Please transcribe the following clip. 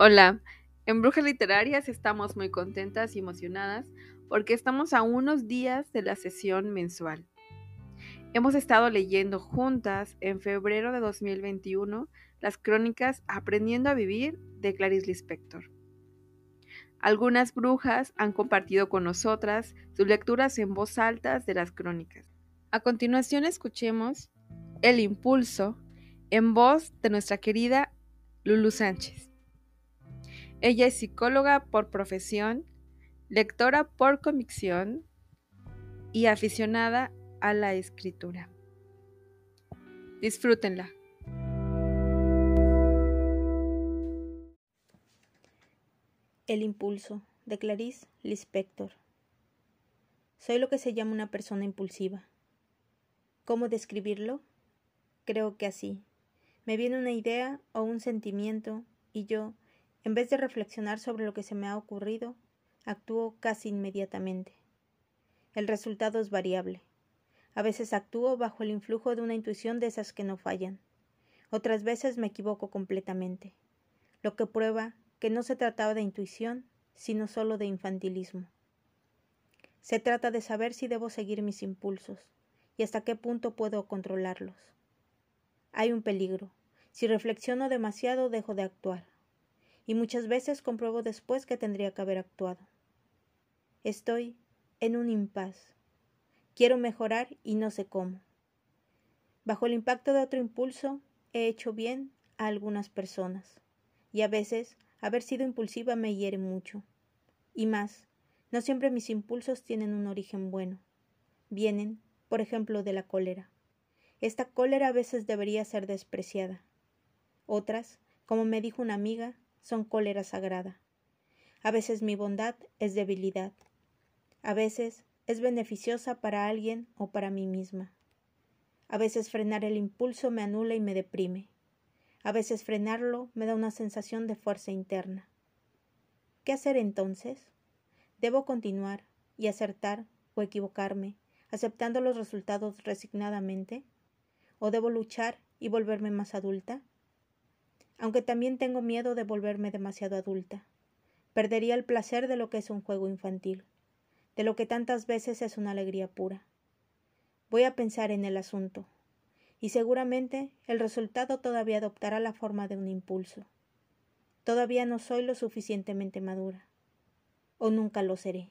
Hola, en Brujas Literarias estamos muy contentas y emocionadas porque estamos a unos días de la sesión mensual. Hemos estado leyendo juntas en febrero de 2021 las crónicas Aprendiendo a Vivir de Clarice Lispector. Algunas brujas han compartido con nosotras sus lecturas en voz alta de las crónicas. A continuación escuchemos El Impulso en voz de nuestra querida Lulu Sánchez. Ella es psicóloga por profesión, lectora por convicción y aficionada a la escritura. Disfrútenla. El impulso de Clarice Lispector. Soy lo que se llama una persona impulsiva. ¿Cómo describirlo? Creo que así. Me viene una idea o un sentimiento y yo en vez de reflexionar sobre lo que se me ha ocurrido, actúo casi inmediatamente. El resultado es variable. A veces actúo bajo el influjo de una intuición de esas que no fallan. Otras veces me equivoco completamente, lo que prueba que no se trataba de intuición, sino solo de infantilismo. Se trata de saber si debo seguir mis impulsos y hasta qué punto puedo controlarlos. Hay un peligro. Si reflexiono demasiado dejo de actuar y muchas veces compruebo después que tendría que haber actuado. Estoy en un impas. Quiero mejorar y no sé cómo. Bajo el impacto de otro impulso, he hecho bien a algunas personas, y a veces haber sido impulsiva me hiere mucho. Y más, no siempre mis impulsos tienen un origen bueno. Vienen, por ejemplo, de la cólera. Esta cólera a veces debería ser despreciada. Otras, como me dijo una amiga, son cólera sagrada. A veces mi bondad es debilidad. A veces es beneficiosa para alguien o para mí misma. A veces frenar el impulso me anula y me deprime. A veces frenarlo me da una sensación de fuerza interna. ¿Qué hacer entonces? ¿Debo continuar y acertar o equivocarme, aceptando los resultados resignadamente? ¿O debo luchar y volverme más adulta? Aunque también tengo miedo de volverme demasiado adulta. Perdería el placer de lo que es un juego infantil, de lo que tantas veces es una alegría pura. Voy a pensar en el asunto, y seguramente el resultado todavía adoptará la forma de un impulso. Todavía no soy lo suficientemente madura, o nunca lo seré.